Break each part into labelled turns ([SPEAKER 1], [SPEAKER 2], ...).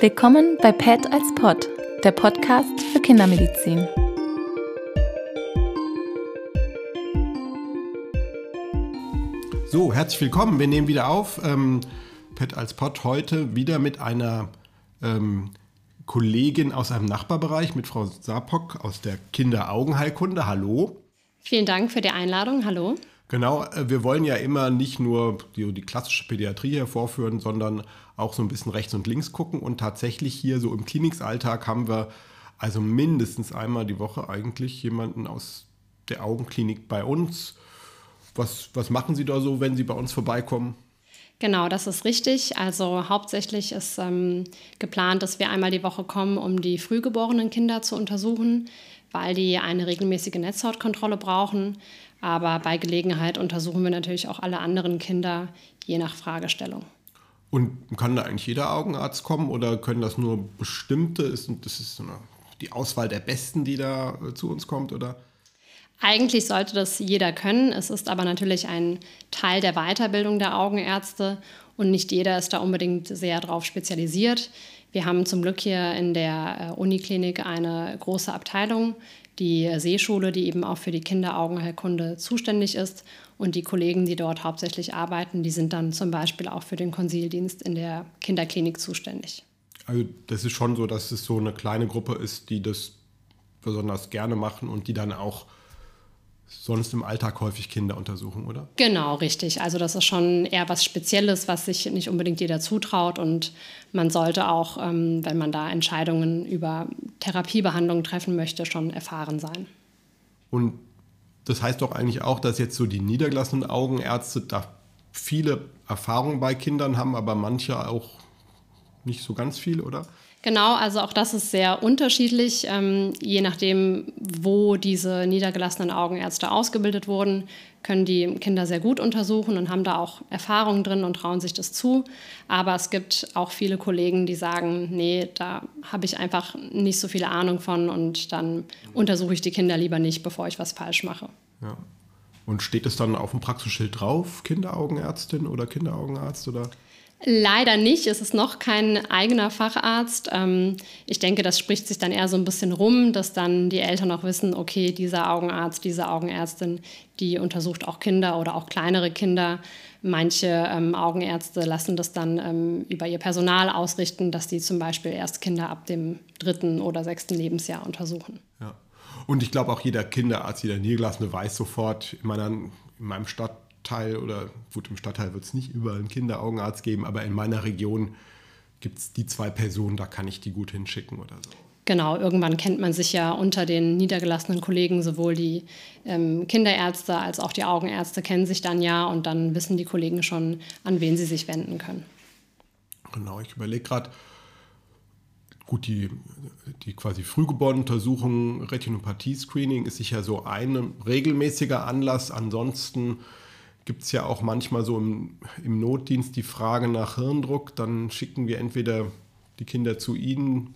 [SPEAKER 1] Willkommen bei PET als Pod, der Podcast für Kindermedizin.
[SPEAKER 2] So, herzlich willkommen. Wir nehmen wieder auf. Ähm, PET als Pod heute wieder mit einer ähm, Kollegin aus einem Nachbarbereich, mit Frau Sapok aus der Kinderaugenheilkunde. Hallo.
[SPEAKER 3] Vielen Dank für die Einladung. Hallo.
[SPEAKER 2] Genau, äh, wir wollen ja immer nicht nur die, die, klassische Pädiatrie hervorführen, sondern auch so ein bisschen rechts und links gucken. Und tatsächlich hier so im Kliniksalltag haben wir also mindestens einmal die Woche eigentlich jemanden aus der Augenklinik bei uns. Was, was machen Sie da so, wenn Sie bei uns vorbeikommen?
[SPEAKER 3] Genau, das ist richtig. Also hauptsächlich ist ähm, geplant, dass wir einmal die Woche kommen, um die frühgeborenen Kinder zu untersuchen, weil die eine regelmäßige Netzhautkontrolle brauchen. Aber bei Gelegenheit untersuchen wir natürlich auch alle anderen Kinder, je nach Fragestellung.
[SPEAKER 2] Und kann da eigentlich jeder Augenarzt kommen oder können das nur bestimmte? Ist, das ist so eine, die Auswahl der Besten, die da äh, zu uns kommt, oder?
[SPEAKER 3] Eigentlich sollte das jeder können. Es ist aber natürlich ein Teil der Weiterbildung der Augenärzte und nicht jeder ist da unbedingt sehr darauf spezialisiert. Wir haben zum Glück hier in der äh, Uniklinik eine große Abteilung, die Seeschule, die eben auch für die Kinderaugenheilkunde zuständig ist. Und die Kollegen, die dort hauptsächlich arbeiten, die sind dann zum Beispiel auch für den Konsildienst in der Kinderklinik zuständig.
[SPEAKER 2] Also das ist schon so, dass es so eine kleine Gruppe ist, die das besonders gerne machen und die dann auch sonst im Alltag häufig Kinder untersuchen, oder?
[SPEAKER 3] Genau, richtig. Also das ist schon eher was Spezielles, was sich nicht unbedingt jeder zutraut. Und man sollte auch, ähm, wenn man da Entscheidungen über Therapiebehandlungen treffen möchte, schon erfahren sein.
[SPEAKER 2] Und das heißt doch eigentlich auch, dass jetzt so die niedergelassenen Augenärzte da viele Erfahrungen bei Kindern haben, aber manche auch nicht so ganz viel, oder?
[SPEAKER 3] Genau, also auch das ist sehr unterschiedlich, ähm, je nachdem, wo diese niedergelassenen Augenärzte ausgebildet wurden, können die Kinder sehr gut untersuchen und haben da auch Erfahrungen drin und trauen sich das zu. Aber es gibt auch viele Kollegen, die sagen, nee, da habe ich einfach nicht so viel Ahnung von und dann untersuche ich die Kinder lieber nicht, bevor ich was falsch mache.
[SPEAKER 2] Ja. Und steht es dann auf dem Praxisschild drauf, Kinderaugenärztin oder Kinderaugenarzt oder?
[SPEAKER 3] Leider nicht. Es ist noch kein eigener Facharzt. Ähm, ich denke, das spricht sich dann eher so ein bisschen rum, dass dann die Eltern auch wissen, okay, dieser Augenarzt, diese Augenärztin, die untersucht auch Kinder oder auch kleinere Kinder. Manche ähm, Augenärzte lassen das dann ähm, über ihr Personal ausrichten, dass die zum Beispiel erst Kinder ab dem dritten oder sechsten Lebensjahr untersuchen.
[SPEAKER 2] Ja. Und ich glaube auch jeder Kinderarzt, jeder Niedergelassene weiß sofort, in, meiner, in meinem Stadt Stadtteil oder gut, im Stadtteil wird es nicht überall einen Kinderaugenarzt geben, aber in meiner Region gibt es die zwei Personen, da kann ich die gut hinschicken oder so.
[SPEAKER 3] Genau, irgendwann kennt man sich ja unter den niedergelassenen Kollegen, sowohl die ähm, Kinderärzte als auch die Augenärzte kennen sich dann ja und dann wissen die Kollegen schon, an wen sie sich wenden können.
[SPEAKER 2] Genau, ich überlege gerade, gut, die, die quasi Frühgeborenenuntersuchung, Retinopathie-Screening ist sicher so ein regelmäßiger Anlass. Ansonsten gibt es ja auch manchmal so im, im Notdienst die Frage nach Hirndruck. Dann schicken wir entweder die Kinder zu Ihnen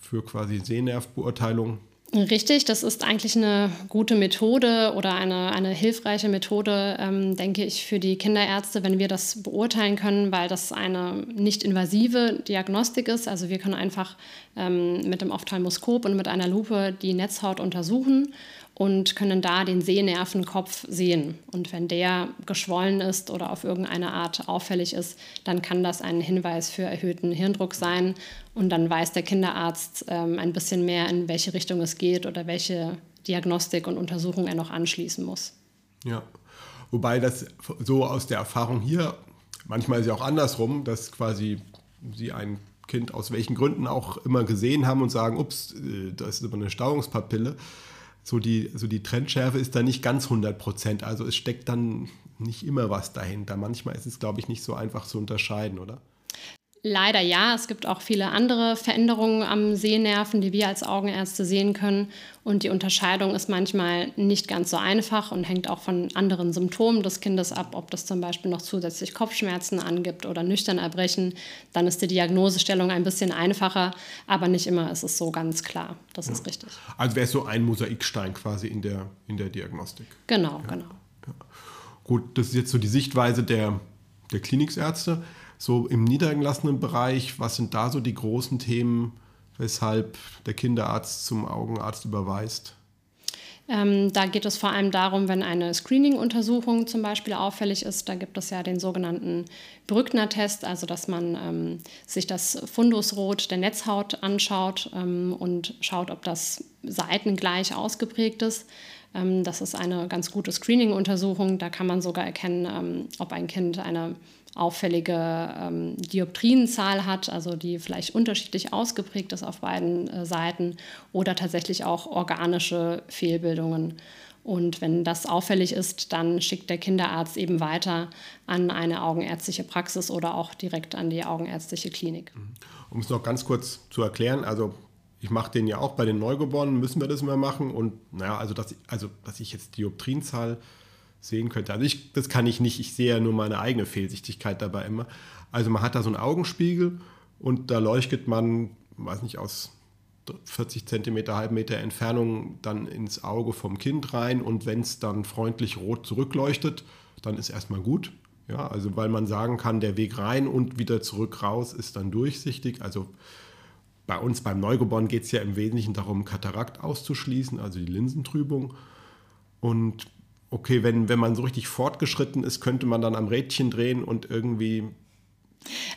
[SPEAKER 2] für quasi Sehnervbeurteilung
[SPEAKER 3] Richtig, das ist eigentlich eine gute Methode oder eine, eine hilfreiche Methode, ähm, denke ich, für die Kinderärzte, wenn wir das beurteilen können, weil das eine nicht invasive Diagnostik ist. Also wir können einfach ähm, mit dem Ophthalmoskop und mit einer Lupe die Netzhaut untersuchen und können da den Sehnervenkopf sehen. Und wenn der geschwollen ist oder auf irgendeine Art auffällig ist, dann kann das ein Hinweis für erhöhten Hirndruck sein. Und dann weiß der Kinderarzt ähm, ein bisschen mehr, in welche Richtung es geht oder welche Diagnostik und Untersuchung er noch anschließen muss.
[SPEAKER 2] Ja, wobei das so aus der Erfahrung hier, manchmal ist ja auch andersrum, dass quasi Sie ein Kind aus welchen Gründen auch immer gesehen haben und sagen, ups, äh, da ist immer eine Stauungspapille so die, so die Trendschärfe ist da nicht ganz 100 Prozent. Also es steckt dann nicht immer was dahinter. Manchmal ist es, glaube ich, nicht so einfach zu unterscheiden, oder?
[SPEAKER 3] Leider ja. Es gibt auch viele andere Veränderungen am Sehnerven, die wir als Augenärzte sehen können. Und die Unterscheidung ist manchmal nicht ganz so einfach und hängt auch von anderen Symptomen des Kindes ab, ob das zum Beispiel noch zusätzlich Kopfschmerzen angibt oder nüchtern erbrechen. Dann ist die Diagnosestellung ein bisschen einfacher, aber nicht immer ist es so ganz klar. Das ja. ist richtig.
[SPEAKER 2] Also wäre es so ein Mosaikstein quasi in der, in der Diagnostik.
[SPEAKER 3] Genau, ja. genau.
[SPEAKER 2] Ja. Gut, das ist jetzt so die Sichtweise der der Kliniksärzte. So im niedergelassenen Bereich, was sind da so die großen Themen, weshalb der Kinderarzt zum Augenarzt überweist?
[SPEAKER 3] Ähm, da geht es vor allem darum, wenn eine Screening-Untersuchung zum Beispiel auffällig ist. Da gibt es ja den sogenannten Brückner-Test, also dass man ähm, sich das Fundusrot der Netzhaut anschaut ähm, und schaut, ob das seitengleich ausgeprägt ist. Ähm, das ist eine ganz gute Screening-Untersuchung. Da kann man sogar erkennen, ähm, ob ein Kind eine auffällige ähm, Dioptrienzahl hat, also die vielleicht unterschiedlich ausgeprägt ist auf beiden äh, Seiten oder tatsächlich auch organische Fehlbildungen. Und wenn das auffällig ist, dann schickt der Kinderarzt eben weiter an eine augenärztliche Praxis oder auch direkt an die augenärztliche Klinik. Mhm.
[SPEAKER 2] Um es noch ganz kurz zu erklären, also ich mache den ja auch bei den Neugeborenen, müssen wir das immer machen. Und naja, also dass, also, dass ich jetzt Dioptrienzahl sehen könnte. Also ich, das kann ich nicht, ich sehe ja nur meine eigene Fehlsichtigkeit dabei immer. Also man hat da so einen Augenspiegel und da leuchtet man, weiß nicht, aus 40 Zentimeter, halben Meter Entfernung dann ins Auge vom Kind rein und wenn es dann freundlich rot zurückleuchtet, dann ist erstmal gut. Ja, also weil man sagen kann, der Weg rein und wieder zurück raus ist dann durchsichtig. Also bei uns beim Neugeborenen geht es ja im Wesentlichen darum, Katarakt auszuschließen, also die Linsentrübung. Und okay, wenn, wenn man so richtig fortgeschritten ist, könnte man dann am Rädchen drehen und irgendwie.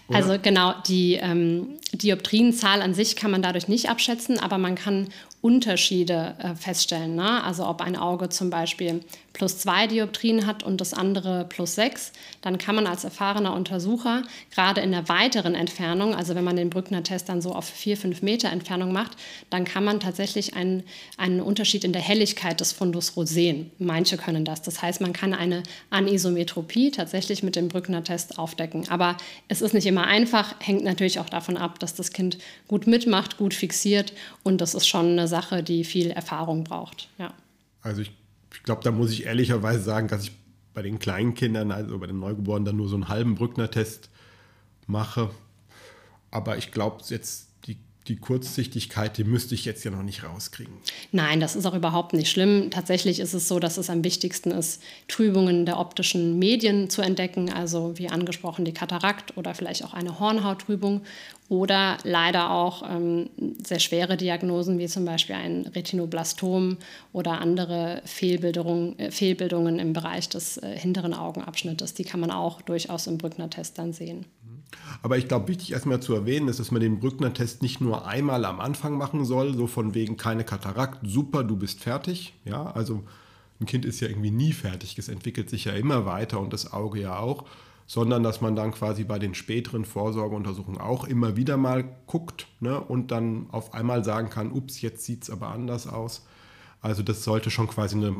[SPEAKER 3] Oder? Also genau, die ähm, Dioptrienzahl an sich kann man dadurch nicht abschätzen, aber man kann Unterschiede äh, feststellen. Ne? Also ob ein Auge zum Beispiel plus zwei Dioptrien hat und das andere plus sechs, dann kann man als erfahrener Untersucher gerade in der weiteren Entfernung, also wenn man den Brückner-Test dann so auf vier, fünf Meter Entfernung macht, dann kann man tatsächlich einen, einen Unterschied in der Helligkeit des Fundus rot sehen. Manche können das. Das heißt, man kann eine Anisometropie tatsächlich mit dem Brückner-Test aufdecken. Aber es ist nicht immer einfach, hängt natürlich auch davon ab, dass das Kind gut mitmacht, gut fixiert und das ist schon eine Sache, die viel Erfahrung braucht. Ja.
[SPEAKER 2] Also ich ich glaube, da muss ich ehrlicherweise sagen, dass ich bei den kleinen Kindern, also bei den Neugeborenen, dann nur so einen halben Brückner-Test mache. Aber ich glaube, jetzt die Kurzsichtigkeit, die müsste ich jetzt ja noch nicht rauskriegen.
[SPEAKER 3] Nein, das ist auch überhaupt nicht schlimm. Tatsächlich ist es so, dass es am wichtigsten ist, Trübungen der optischen Medien zu entdecken, also wie angesprochen die Katarakt oder vielleicht auch eine Hornhauttrübung oder leider auch ähm, sehr schwere Diagnosen wie zum Beispiel ein Retinoblastom oder andere Fehlbildung, äh, Fehlbildungen im Bereich des äh, hinteren Augenabschnittes. Die kann man auch durchaus im Brückner-Test dann sehen.
[SPEAKER 2] Aber ich glaube, wichtig erstmal zu erwähnen ist, dass man den Brückner-Test nicht nur einmal am Anfang machen soll, so von wegen keine Katarakt, super, du bist fertig. Ja, also ein Kind ist ja irgendwie nie fertig, es entwickelt sich ja immer weiter und das Auge ja auch, sondern dass man dann quasi bei den späteren Vorsorgeuntersuchungen auch immer wieder mal guckt ne, und dann auf einmal sagen kann, ups, jetzt sieht es aber anders aus. Also das sollte schon quasi eine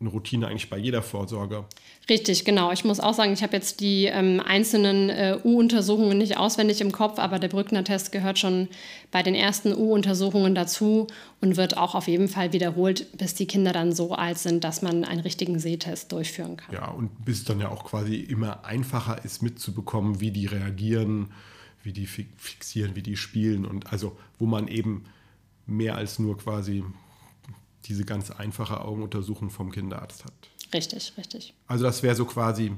[SPEAKER 2] eine Routine eigentlich bei jeder Vorsorge.
[SPEAKER 3] Richtig, genau. Ich muss auch sagen, ich habe jetzt die ähm, einzelnen äh, U-Untersuchungen nicht auswendig im Kopf, aber der Brückner-Test gehört schon bei den ersten U-Untersuchungen dazu und wird auch auf jeden Fall wiederholt, bis die Kinder dann so alt sind, dass man einen richtigen Sehtest durchführen kann.
[SPEAKER 2] Ja, und bis es dann ja auch quasi immer einfacher ist mitzubekommen, wie die reagieren, wie die fixieren, wie die spielen und also wo man eben mehr als nur quasi diese ganz einfache Augenuntersuchung vom Kinderarzt hat.
[SPEAKER 3] Richtig, richtig.
[SPEAKER 2] Also das wäre so quasi,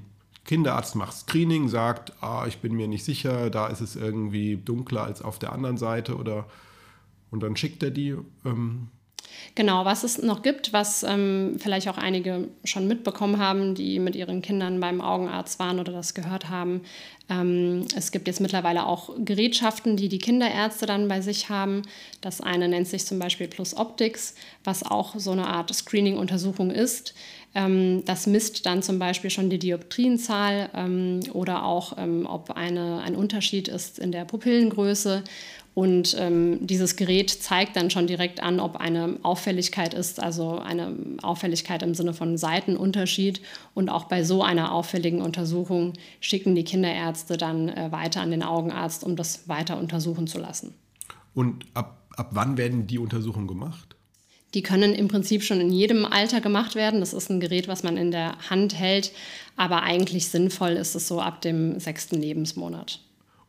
[SPEAKER 2] Kinderarzt macht Screening, sagt, ah, ich bin mir nicht sicher, da ist es irgendwie dunkler als auf der anderen Seite oder und dann schickt er die. Ähm,
[SPEAKER 3] Genau, was es noch gibt, was ähm, vielleicht auch einige schon mitbekommen haben, die mit ihren Kindern beim Augenarzt waren oder das gehört haben. Ähm, es gibt jetzt mittlerweile auch Gerätschaften, die die Kinderärzte dann bei sich haben. Das eine nennt sich zum Beispiel Plus Optics, was auch so eine Art Screening-Untersuchung ist. Ähm, das misst dann zum Beispiel schon die Dioptrienzahl ähm, oder auch, ähm, ob eine, ein Unterschied ist in der Pupillengröße. Und ähm, dieses Gerät zeigt dann schon direkt an, ob eine Auffälligkeit ist, also eine Auffälligkeit im Sinne von Seitenunterschied. Und auch bei so einer auffälligen Untersuchung schicken die Kinderärzte dann äh, weiter an den Augenarzt, um das weiter untersuchen zu lassen.
[SPEAKER 2] Und ab, ab wann werden die Untersuchungen gemacht?
[SPEAKER 3] Die können im Prinzip schon in jedem Alter gemacht werden. Das ist ein Gerät, was man in der Hand hält. Aber eigentlich sinnvoll ist es so ab dem sechsten Lebensmonat.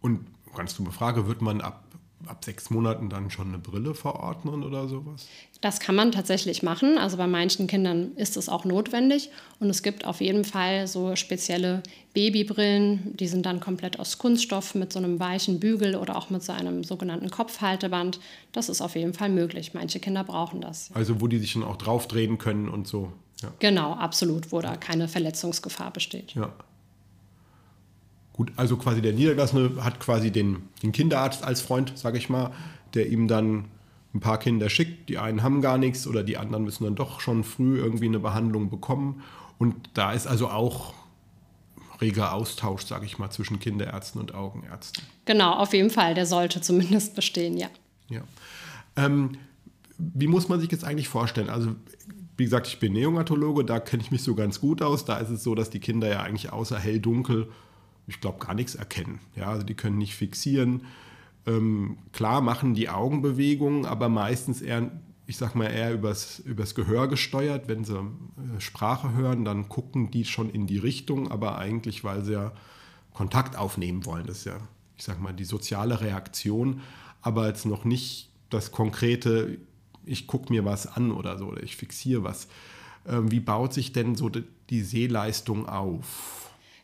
[SPEAKER 2] Und ganz dumme Frage, wird man ab ab sechs Monaten dann schon eine Brille verordnen oder sowas?
[SPEAKER 3] Das kann man tatsächlich machen. Also bei manchen Kindern ist es auch notwendig. Und es gibt auf jeden Fall so spezielle Babybrillen, die sind dann komplett aus Kunststoff mit so einem weichen Bügel oder auch mit so einem sogenannten Kopfhalteband. Das ist auf jeden Fall möglich. Manche Kinder brauchen das.
[SPEAKER 2] Also wo die sich dann auch draufdrehen können und so.
[SPEAKER 3] Ja. Genau, absolut, wo da keine Verletzungsgefahr besteht.
[SPEAKER 2] Ja. Gut, also quasi der Niedergelassene hat quasi den, den Kinderarzt als Freund, sage ich mal, der ihm dann ein paar Kinder schickt. Die einen haben gar nichts oder die anderen müssen dann doch schon früh irgendwie eine Behandlung bekommen. Und da ist also auch reger Austausch, sage ich mal, zwischen Kinderärzten und Augenärzten.
[SPEAKER 3] Genau, auf jeden Fall. Der sollte zumindest bestehen, ja.
[SPEAKER 2] Ja. Ähm, wie muss man sich jetzt eigentlich vorstellen? Also, wie gesagt, ich bin Neonatologe, da kenne ich mich so ganz gut aus. Da ist es so, dass die Kinder ja eigentlich außer hell-dunkel ich glaube, gar nichts erkennen. Ja, also die können nicht fixieren. Ähm, klar machen die Augenbewegungen, aber meistens eher, ich sag mal, eher übers, übers Gehör gesteuert. Wenn sie äh, Sprache hören, dann gucken die schon in die Richtung, aber eigentlich, weil sie ja Kontakt aufnehmen wollen. Das ist ja, ich sag mal, die soziale Reaktion, aber jetzt noch nicht das konkrete, ich gucke mir was an oder so, oder ich fixiere was. Ähm, wie baut sich denn so die Sehleistung auf?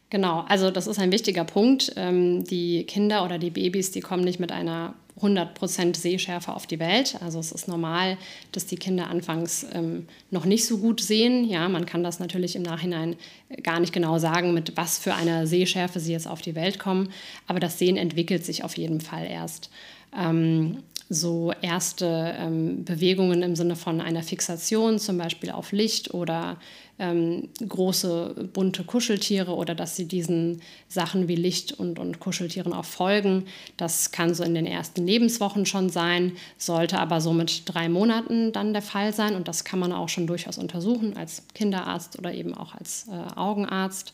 [SPEAKER 3] Genau, also das ist ein wichtiger Punkt. Ähm, die Kinder oder die Babys, die kommen nicht mit einer 100% Sehschärfe auf die Welt. Also es ist normal, dass die Kinder anfangs ähm, noch nicht so gut sehen. Ja, man kann das natürlich im Nachhinein gar nicht genau sagen, mit was für einer Sehschärfe sie jetzt auf die Welt kommen. Aber das Sehen entwickelt sich auf jeden Fall erst. Ähm, so erste ähm, Bewegungen im Sinne von einer Fixation, zum Beispiel auf Licht oder ähm, große bunte Kuscheltiere oder dass sie diesen Sachen wie Licht und, und Kuscheltieren auch folgen. Das kann so in den ersten Lebenswochen schon sein, sollte aber so mit drei Monaten dann der Fall sein und das kann man auch schon durchaus untersuchen als Kinderarzt oder eben auch als äh, Augenarzt.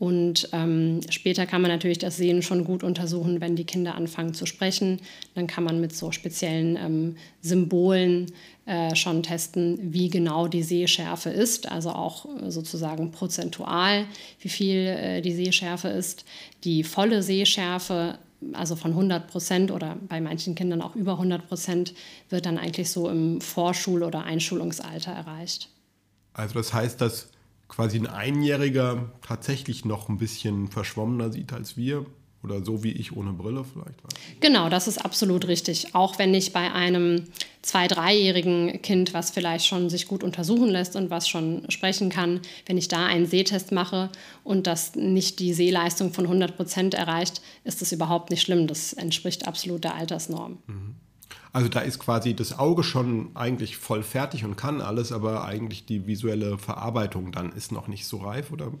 [SPEAKER 3] Und ähm, später kann man natürlich das Sehen schon gut untersuchen, wenn die Kinder anfangen zu sprechen. Dann kann man mit so speziellen ähm, Symbolen äh, schon testen, wie genau die Sehschärfe ist, also auch äh, sozusagen prozentual, wie viel äh, die Sehschärfe ist. Die volle Sehschärfe, also von 100 Prozent oder bei manchen Kindern auch über 100 Prozent, wird dann eigentlich so im Vorschul- oder Einschulungsalter erreicht.
[SPEAKER 2] Also das heißt, dass quasi ein Einjähriger tatsächlich noch ein bisschen verschwommener sieht als wir. Oder so wie ich ohne Brille vielleicht.
[SPEAKER 3] Genau, das ist absolut richtig. Auch wenn ich bei einem zwei-, dreijährigen Kind, was vielleicht schon sich gut untersuchen lässt und was schon sprechen kann, wenn ich da einen Sehtest mache und das nicht die Sehleistung von 100 Prozent erreicht, ist das überhaupt nicht schlimm. Das entspricht absolut der Altersnorm. Mhm.
[SPEAKER 2] Also da ist quasi das Auge schon eigentlich voll fertig und kann alles, aber eigentlich die visuelle Verarbeitung dann ist noch nicht so reif, oder?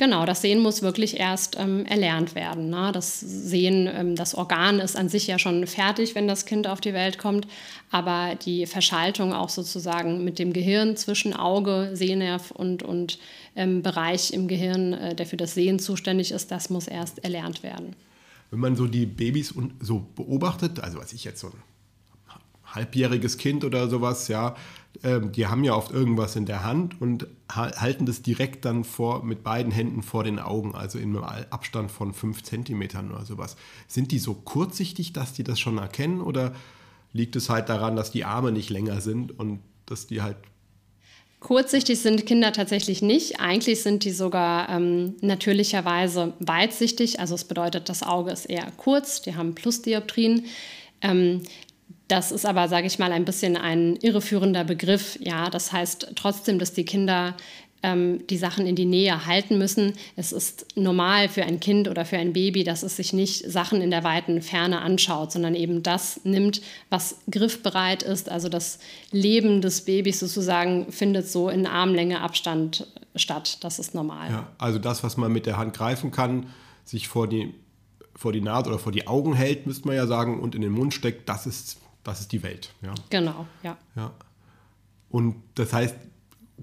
[SPEAKER 3] Genau, das Sehen muss wirklich erst ähm, erlernt werden. Ne? Das Sehen, ähm, das Organ ist an sich ja schon fertig, wenn das Kind auf die Welt kommt, aber die Verschaltung auch sozusagen mit dem Gehirn zwischen Auge, Sehnerv und, und ähm, Bereich im Gehirn, äh, der für das Sehen zuständig ist, das muss erst erlernt werden.
[SPEAKER 2] Wenn man so die Babys so beobachtet, also was ich jetzt so ein halbjähriges Kind oder sowas, ja, ähm, die haben ja oft irgendwas in der Hand und halten das direkt dann vor, mit beiden Händen vor den Augen, also in einem Abstand von fünf Zentimetern oder sowas. Sind die so kurzsichtig, dass die das schon erkennen oder liegt es halt daran, dass die Arme nicht länger sind und dass die halt
[SPEAKER 3] Kurzsichtig sind Kinder tatsächlich nicht. Eigentlich sind die sogar ähm, natürlicherweise weitsichtig. Also es bedeutet, das Auge ist eher kurz, die haben Plusdioptrien. Ähm, das ist aber, sage ich mal, ein bisschen ein irreführender Begriff. Ja, das heißt trotzdem, dass die Kinder ähm, die Sachen in die Nähe halten müssen. Es ist normal für ein Kind oder für ein Baby, dass es sich nicht Sachen in der weiten Ferne anschaut, sondern eben das nimmt, was griffbereit ist. Also das Leben des Babys sozusagen findet so in Armlänge Abstand statt. Das ist normal.
[SPEAKER 2] Ja, also das, was man mit der Hand greifen kann, sich vor die, vor die Nase oder vor die Augen hält, müsste man ja sagen, und in den Mund steckt, das ist das ist die Welt. Ja.
[SPEAKER 3] Genau, ja.
[SPEAKER 2] ja. Und das heißt,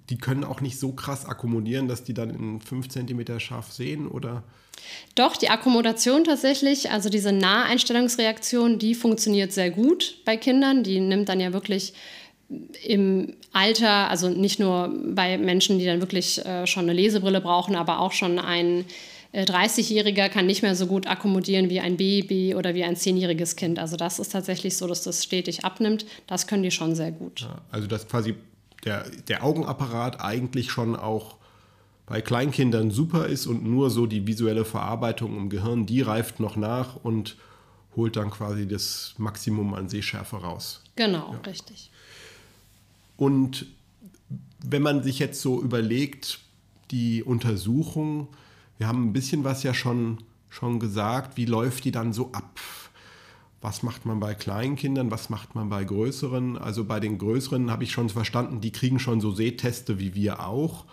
[SPEAKER 2] die können auch nicht so krass akkommodieren, dass die dann in 5 cm scharf sehen, oder?
[SPEAKER 3] Doch, die Akkommodation tatsächlich, also diese Naheinstellungsreaktion, die funktioniert sehr gut bei Kindern. Die nimmt dann ja wirklich im Alter, also nicht nur bei Menschen, die dann wirklich äh, schon eine Lesebrille brauchen, aber auch schon ein 30-Jähriger kann nicht mehr so gut akkommodieren wie ein Baby oder wie ein 10-jähriges Kind. Also das ist tatsächlich so, dass das stetig abnimmt. Das können die schon sehr gut.
[SPEAKER 2] Ja, also dass quasi der, der Augenapparat eigentlich schon auch bei Kleinkindern super ist und nur so die visuelle Verarbeitung im Gehirn, die reift noch nach und holt dann quasi das Maximum an Sehschärfe raus.
[SPEAKER 3] Genau, ja. richtig.
[SPEAKER 2] Und wenn man sich jetzt so überlegt, die Untersuchung, wir haben ein bisschen was ja schon, schon gesagt, wie läuft die dann so ab? Was macht man bei Kleinkindern, was macht man bei größeren? Also bei den größeren habe ich schon verstanden, die kriegen schon so Sehteste wie wir auch.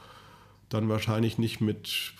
[SPEAKER 2] Dann wahrscheinlich nicht mit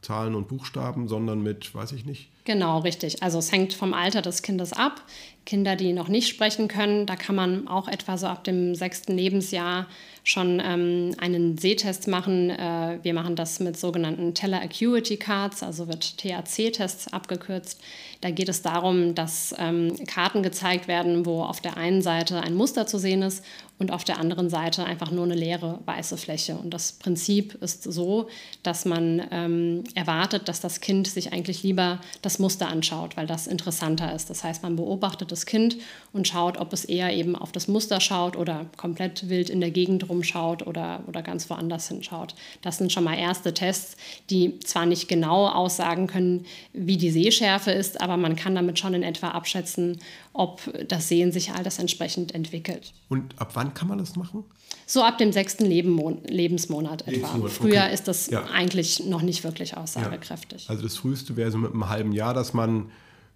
[SPEAKER 2] Zahlen und Buchstaben, sondern mit, weiß ich nicht.
[SPEAKER 3] Genau, richtig. Also es hängt vom Alter des Kindes ab. Kinder, die noch nicht sprechen können, da kann man auch etwa so ab dem sechsten Lebensjahr schon ähm, einen Sehtest machen. Äh, wir machen das mit sogenannten Teller Acuity Cards, also wird TAC-Tests abgekürzt. Da geht es darum, dass ähm, Karten gezeigt werden, wo auf der einen Seite ein Muster zu sehen ist und auf der anderen Seite einfach nur eine leere weiße Fläche. Und das Prinzip ist so, dass man ähm, erwartet, dass das Kind sich eigentlich lieber das Muster anschaut, weil das interessanter ist. Das heißt, man beobachtet das Kind und schaut, ob es eher eben auf das Muster schaut oder komplett wild in der Gegend rumschaut oder, oder ganz woanders hinschaut. Das sind schon mal erste Tests, die zwar nicht genau aussagen können, wie die Sehschärfe ist, aber man kann damit schon in etwa abschätzen, ob das Sehen sich all das entsprechend entwickelt.
[SPEAKER 2] Und ab wann kann man das machen?
[SPEAKER 3] So ab dem sechsten Lebensmonat etwa. Lebensmonat, Früher okay. ist das ja. eigentlich noch nicht wirklich aussagekräftig.
[SPEAKER 2] Ja. Also das früheste wäre so mit einem halben Jahr, dass man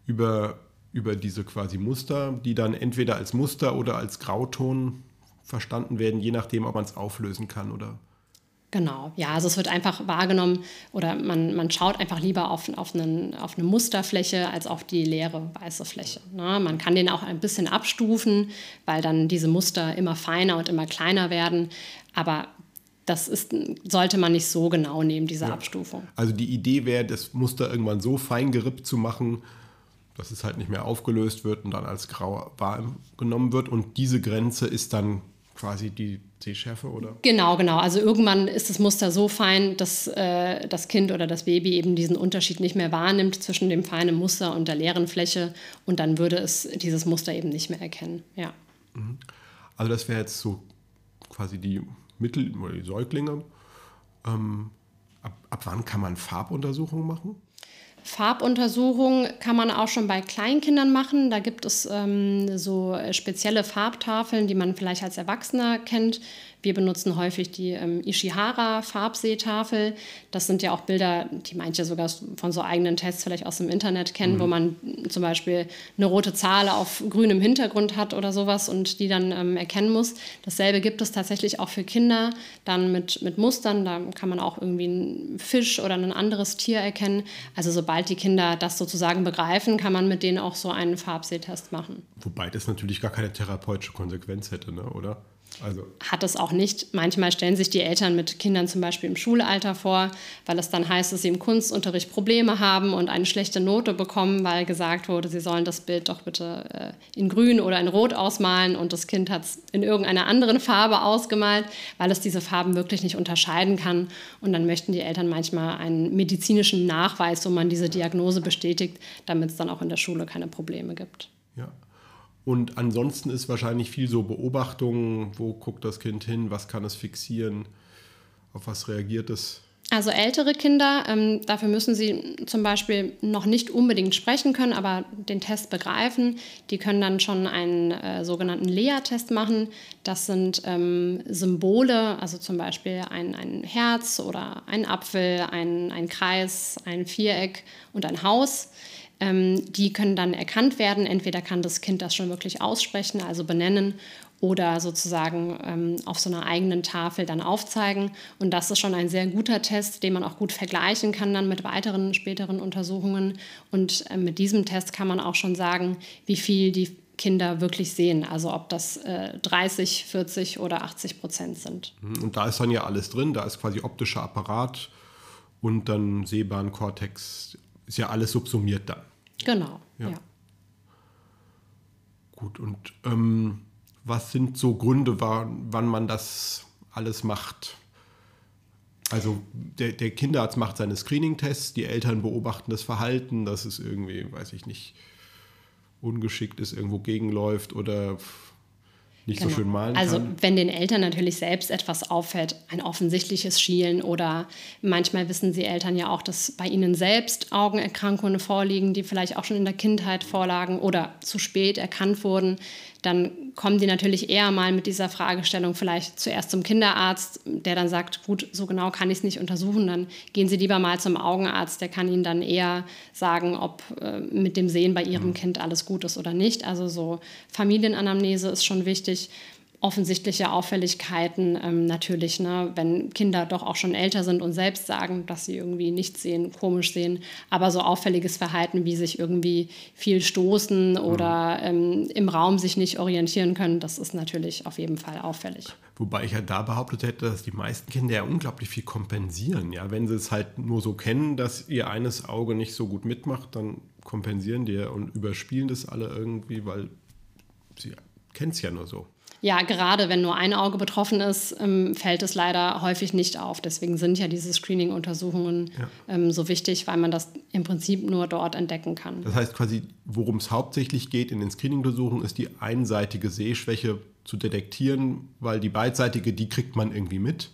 [SPEAKER 2] über, über diese quasi Muster, die dann entweder als Muster oder als Grauton verstanden werden, je nachdem, ob man es auflösen kann oder
[SPEAKER 3] Genau, ja, also es wird einfach wahrgenommen oder man, man schaut einfach lieber auf, auf, einen, auf eine Musterfläche als auf die leere weiße Fläche. Ne? Man kann den auch ein bisschen abstufen, weil dann diese Muster immer feiner und immer kleiner werden. Aber das ist, sollte man nicht so genau nehmen, diese ja. Abstufung.
[SPEAKER 2] Also die Idee wäre, das Muster irgendwann so fein gerippt zu machen, dass es halt nicht mehr aufgelöst wird und dann als grau wahrgenommen wird. Und diese Grenze ist dann quasi die Sehschärfe, oder?
[SPEAKER 3] Genau, genau. Also irgendwann ist das Muster so fein, dass äh, das Kind oder das Baby eben diesen Unterschied nicht mehr wahrnimmt zwischen dem feinen Muster und der leeren Fläche und dann würde es dieses Muster eben nicht mehr erkennen. Ja.
[SPEAKER 2] Mhm. Also das wäre jetzt so quasi die Mittel- oder die Säuglinge. Ähm, ab, ab wann kann man Farbuntersuchungen machen?
[SPEAKER 3] Farbuntersuchung kann man auch schon bei Kleinkindern machen. Da gibt es ähm, so spezielle Farbtafeln, die man vielleicht als Erwachsener kennt, wir benutzen häufig die ähm, Ishihara-Farbseetafel. Das sind ja auch Bilder, die manche sogar von so eigenen Tests vielleicht aus dem Internet kennen, mhm. wo man zum Beispiel eine rote Zahl auf grünem Hintergrund hat oder sowas und die dann ähm, erkennen muss. Dasselbe gibt es tatsächlich auch für Kinder, dann mit, mit Mustern. Da kann man auch irgendwie einen Fisch oder ein anderes Tier erkennen. Also sobald die Kinder das sozusagen begreifen, kann man mit denen auch so einen Farbsehtest machen.
[SPEAKER 2] Wobei das natürlich gar keine therapeutische Konsequenz hätte, ne? oder?
[SPEAKER 3] Also. Hat es auch nicht. Manchmal stellen sich die Eltern mit Kindern zum Beispiel im Schulalter vor, weil es dann heißt, dass sie im Kunstunterricht Probleme haben und eine schlechte Note bekommen, weil gesagt wurde, sie sollen das Bild doch bitte äh, in grün oder in rot ausmalen und das Kind hat es in irgendeiner anderen Farbe ausgemalt, weil es diese Farben wirklich nicht unterscheiden kann. Und dann möchten die Eltern manchmal einen medizinischen Nachweis, wo man diese Diagnose bestätigt, damit es dann auch in der Schule keine Probleme gibt.
[SPEAKER 2] Ja. Und ansonsten ist wahrscheinlich viel so Beobachtung, wo guckt das Kind hin, was kann es fixieren, auf was reagiert es.
[SPEAKER 3] Also ältere Kinder, ähm, dafür müssen sie zum Beispiel noch nicht unbedingt sprechen können, aber den Test begreifen. Die können dann schon einen äh, sogenannten Lea-Test machen. Das sind ähm, Symbole, also zum Beispiel ein, ein Herz oder ein Apfel, ein, ein Kreis, ein Viereck und ein Haus. Ähm, die können dann erkannt werden. Entweder kann das Kind das schon wirklich aussprechen, also benennen, oder sozusagen ähm, auf so einer eigenen Tafel dann aufzeigen. Und das ist schon ein sehr guter Test, den man auch gut vergleichen kann dann mit weiteren späteren Untersuchungen. Und äh, mit diesem Test kann man auch schon sagen, wie viel die Kinder wirklich sehen. Also ob das äh, 30, 40 oder 80 Prozent sind.
[SPEAKER 2] Mhm. Und da ist dann ja alles drin. Da ist quasi optischer Apparat und dann sehbaren Kortex ist ja alles subsumiert dann.
[SPEAKER 3] Genau, ja. ja.
[SPEAKER 2] Gut, und ähm, was sind so Gründe, wann man das alles macht? Also der, der Kinderarzt macht seine Screening-Tests, die Eltern beobachten das Verhalten, dass es irgendwie, weiß ich nicht, ungeschickt ist, irgendwo gegenläuft oder nicht genau. so schön malen
[SPEAKER 3] also,
[SPEAKER 2] kann.
[SPEAKER 3] Also wenn den Eltern natürlich selbst etwas auffällt, ein offensichtliches Schielen oder manchmal wissen sie Eltern ja auch, dass bei ihnen selbst Augenerkrankungen vorliegen, die vielleicht auch schon in der Kindheit vorlagen oder zu spät erkannt wurden, dann kommen die natürlich eher mal mit dieser Fragestellung vielleicht zuerst zum Kinderarzt, der dann sagt, gut, so genau kann ich es nicht untersuchen, dann gehen Sie lieber mal zum Augenarzt, der kann Ihnen dann eher sagen, ob äh, mit dem Sehen bei Ihrem mhm. Kind alles gut ist oder nicht. Also so Familienanamnese ist schon wichtig offensichtliche Auffälligkeiten ähm, natürlich, ne, wenn Kinder doch auch schon älter sind und selbst sagen, dass sie irgendwie nichts sehen, komisch sehen, aber so auffälliges Verhalten wie sich irgendwie viel stoßen oder ähm, im Raum sich nicht orientieren können, das ist natürlich auf jeden Fall auffällig.
[SPEAKER 2] Wobei ich ja da behauptet hätte, dass die meisten Kinder ja unglaublich viel kompensieren. Ja, wenn sie es halt nur so kennen, dass ihr eines Auge nicht so gut mitmacht, dann kompensieren die und überspielen das alle irgendwie, weil sie kennen es ja nur so.
[SPEAKER 3] Ja, gerade wenn nur ein Auge betroffen ist, ähm, fällt es leider häufig nicht auf. Deswegen sind ja diese Screening-Untersuchungen ja. ähm, so wichtig, weil man das im Prinzip nur dort entdecken kann.
[SPEAKER 2] Das heißt quasi, worum es hauptsächlich geht in den Screening-Untersuchungen, ist die einseitige Sehschwäche zu detektieren, weil die beidseitige, die kriegt man irgendwie mit,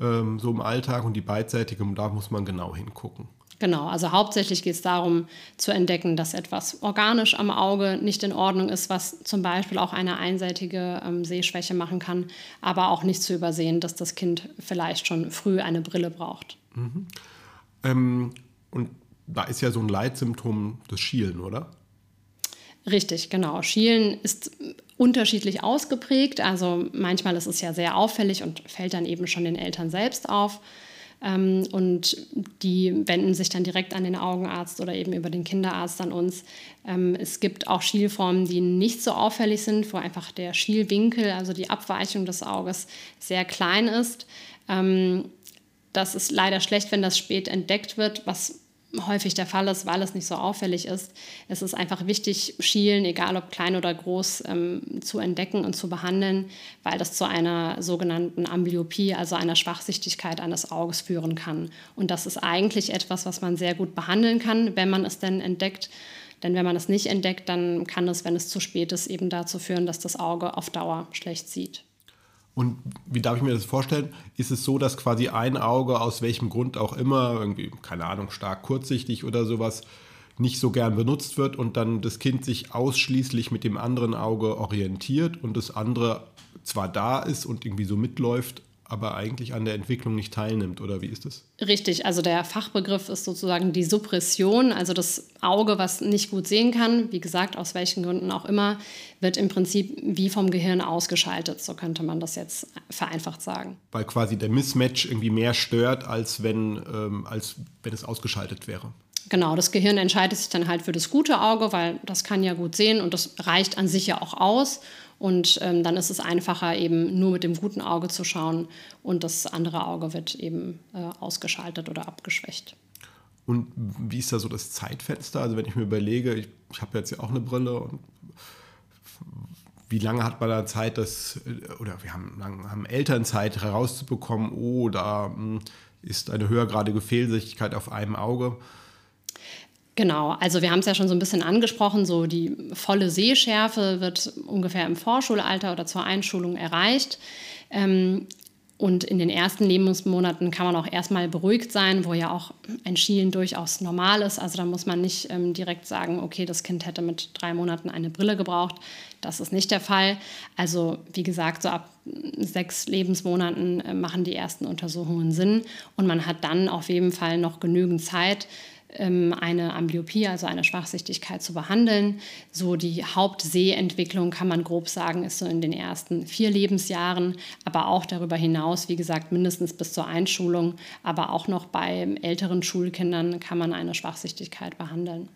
[SPEAKER 2] ähm, so im Alltag, und die beidseitige, da muss man genau hingucken.
[SPEAKER 3] Genau, also hauptsächlich geht es darum zu entdecken, dass etwas organisch am Auge nicht in Ordnung ist, was zum Beispiel auch eine einseitige ähm, Sehschwäche machen kann, aber auch nicht zu übersehen, dass das Kind vielleicht schon früh eine Brille braucht.
[SPEAKER 2] Mhm. Ähm, und da ist ja so ein Leitsymptom das Schielen, oder?
[SPEAKER 3] Richtig, genau. Schielen ist unterschiedlich ausgeprägt. Also manchmal ist es ja sehr auffällig und fällt dann eben schon den Eltern selbst auf. Ähm, und die wenden sich dann direkt an den Augenarzt oder eben über den Kinderarzt an uns. Ähm, es gibt auch Schielformen, die nicht so auffällig sind, wo einfach der Schielwinkel, also die Abweichung des Auges, sehr klein ist. Ähm, das ist leider schlecht, wenn das spät entdeckt wird, was häufig der Fall ist, weil es nicht so auffällig ist. Es ist einfach wichtig, Schielen, egal ob klein oder groß, ähm, zu entdecken und zu behandeln, weil das zu einer sogenannten Amblyopie, also einer Schwachsichtigkeit eines Auges führen kann. Und das ist eigentlich etwas, was man sehr gut behandeln kann, wenn man es denn entdeckt. Denn wenn man es nicht entdeckt, dann kann es, wenn es zu spät ist, eben dazu führen, dass das Auge auf Dauer schlecht sieht.
[SPEAKER 2] Und wie darf ich mir das vorstellen? Ist es so, dass quasi ein Auge aus welchem Grund auch immer, irgendwie, keine Ahnung, stark kurzsichtig oder sowas, nicht so gern benutzt wird und dann das Kind sich ausschließlich mit dem anderen Auge orientiert und das andere zwar da ist und irgendwie so mitläuft, aber eigentlich an der Entwicklung nicht teilnimmt, oder wie ist das?
[SPEAKER 3] Richtig, also der Fachbegriff ist sozusagen die Suppression, also das Auge, was nicht gut sehen kann, wie gesagt, aus welchen Gründen auch immer, wird im Prinzip wie vom Gehirn ausgeschaltet, so könnte man das jetzt vereinfacht sagen.
[SPEAKER 2] Weil quasi der Mismatch irgendwie mehr stört, als wenn, ähm, als wenn es ausgeschaltet wäre.
[SPEAKER 3] Genau, das Gehirn entscheidet sich dann halt für das gute Auge, weil das kann ja gut sehen und das reicht an sich ja auch aus. Und ähm, dann ist es einfacher, eben nur mit dem guten Auge zu schauen und das andere Auge wird eben äh, ausgeschaltet oder abgeschwächt.
[SPEAKER 2] Und wie ist da so das Zeitfenster? Also wenn ich mir überlege, ich, ich habe jetzt ja auch eine Brille und wie lange hat man da Zeit, das, oder wir haben, haben Eltern Zeit herauszubekommen, oh, da hm, ist eine höhergradige Fehlsichtigkeit auf einem Auge.
[SPEAKER 3] Genau, also wir haben es ja schon so ein bisschen angesprochen, so die volle Sehschärfe wird ungefähr im Vorschulalter oder zur Einschulung erreicht. Ähm, und in den ersten Lebensmonaten kann man auch erstmal beruhigt sein, wo ja auch ein Schielen durchaus normal ist. Also da muss man nicht ähm, direkt sagen, okay, das Kind hätte mit drei Monaten eine Brille gebraucht. Das ist nicht der Fall. Also wie gesagt, so ab sechs Lebensmonaten äh, machen die ersten Untersuchungen Sinn. Und man hat dann auf jeden Fall noch genügend Zeit, eine Amblyopie, also eine Schwachsichtigkeit zu behandeln. So die Hauptsehentwicklung kann man grob sagen, ist so in den ersten vier Lebensjahren, aber auch darüber hinaus, wie gesagt, mindestens bis zur Einschulung, aber auch noch bei älteren Schulkindern kann man eine Schwachsichtigkeit behandeln.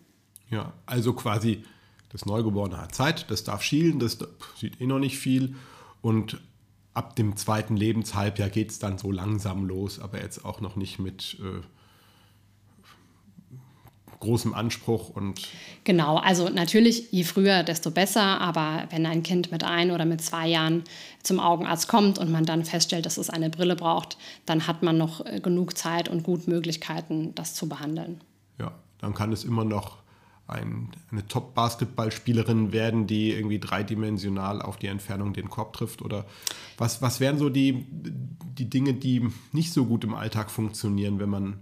[SPEAKER 2] Ja, also quasi das Neugeborene hat Zeit, das darf schielen, das sieht eh noch nicht viel und ab dem zweiten Lebenshalbjahr geht es dann so langsam los, aber jetzt auch noch nicht mit äh, großem Anspruch und.
[SPEAKER 3] Genau, also natürlich, je früher, desto besser. Aber wenn ein Kind mit ein oder mit zwei Jahren zum Augenarzt kommt und man dann feststellt, dass es eine Brille braucht, dann hat man noch äh, genug Zeit und gut Möglichkeiten, das zu behandeln.
[SPEAKER 2] Ja, dann kann es immer noch ein, eine Top-Basketballspielerin werden, die irgendwie dreidimensional auf die Entfernung den Korb trifft? Oder was, was wären so die, die Dinge, die nicht so gut im Alltag funktionieren, wenn man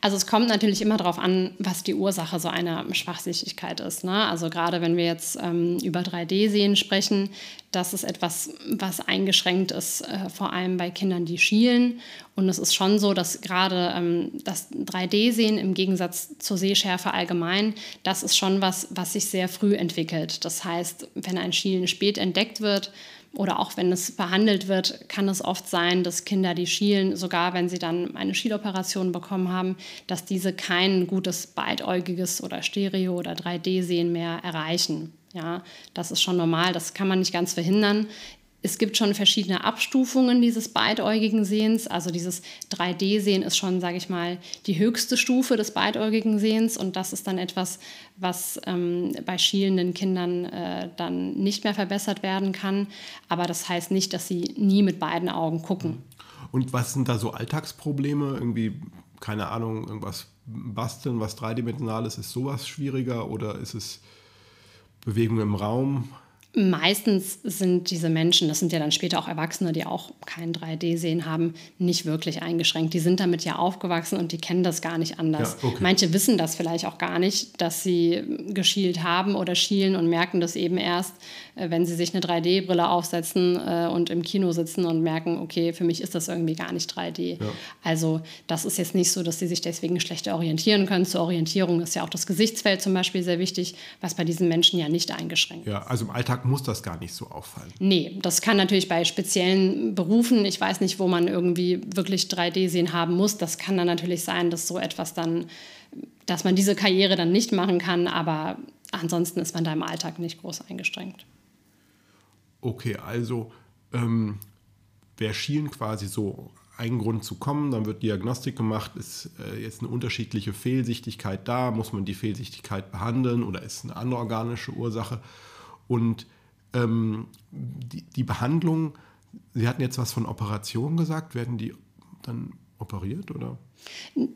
[SPEAKER 3] also es kommt natürlich immer darauf an, was die Ursache so einer Schwachsichtigkeit ist. Ne? Also gerade wenn wir jetzt ähm, über 3D-Sehen sprechen, das ist etwas, was eingeschränkt ist, äh, vor allem bei Kindern, die schielen. Und es ist schon so, dass gerade ähm, das 3D-Sehen im Gegensatz zur Sehschärfe allgemein, das ist schon was, was sich sehr früh entwickelt. Das heißt, wenn ein Schielen spät entdeckt wird, oder auch wenn es behandelt wird, kann es oft sein, dass Kinder, die schielen, sogar wenn sie dann eine Schieleoperation bekommen haben, dass diese kein gutes beidäugiges oder Stereo- oder 3D-Sehen mehr erreichen. Ja, das ist schon normal, das kann man nicht ganz verhindern. Es gibt schon verschiedene Abstufungen dieses beidäugigen Sehens. Also dieses 3D-Sehen ist schon, sage ich mal, die höchste Stufe des beidäugigen Sehens. Und das ist dann etwas, was ähm, bei schielenden Kindern äh, dann nicht mehr verbessert werden kann. Aber das heißt nicht, dass sie nie mit beiden Augen gucken.
[SPEAKER 2] Und was sind da so Alltagsprobleme? Irgendwie, keine Ahnung, irgendwas basteln, was dreidimensional ist, ist sowas schwieriger oder ist es Bewegung im Raum?
[SPEAKER 3] Meistens sind diese Menschen, das sind ja dann später auch Erwachsene, die auch kein 3D-Sehen haben, nicht wirklich eingeschränkt. Die sind damit ja aufgewachsen und die kennen das gar nicht anders. Ja, okay. Manche wissen das vielleicht auch gar nicht, dass sie geschielt haben oder schielen und merken das eben erst, äh, wenn sie sich eine 3D-Brille aufsetzen äh, und im Kino sitzen und merken, okay, für mich ist das irgendwie gar nicht 3D. Ja. Also das ist jetzt nicht so, dass sie sich deswegen schlechter orientieren können. Zur Orientierung ist ja auch das Gesichtsfeld zum Beispiel sehr wichtig, was bei diesen Menschen ja nicht eingeschränkt
[SPEAKER 2] ist. Ja, also im Alltag muss das gar nicht so auffallen.
[SPEAKER 3] Nee, das kann natürlich bei speziellen Berufen, ich weiß nicht, wo man irgendwie wirklich 3D-Sehen haben muss, das kann dann natürlich sein, dass so etwas dann, dass man diese Karriere dann nicht machen kann, aber ansonsten ist man da im Alltag nicht groß eingeschränkt.
[SPEAKER 2] Okay, also ähm, wäre Schielen quasi so ein Grund zu kommen, dann wird Diagnostik gemacht, ist äh, jetzt eine unterschiedliche Fehlsichtigkeit da, muss man die Fehlsichtigkeit behandeln oder ist eine andere organische Ursache? Und ähm, die, die Behandlung, Sie hatten jetzt was von Operationen gesagt, werden die dann operiert oder?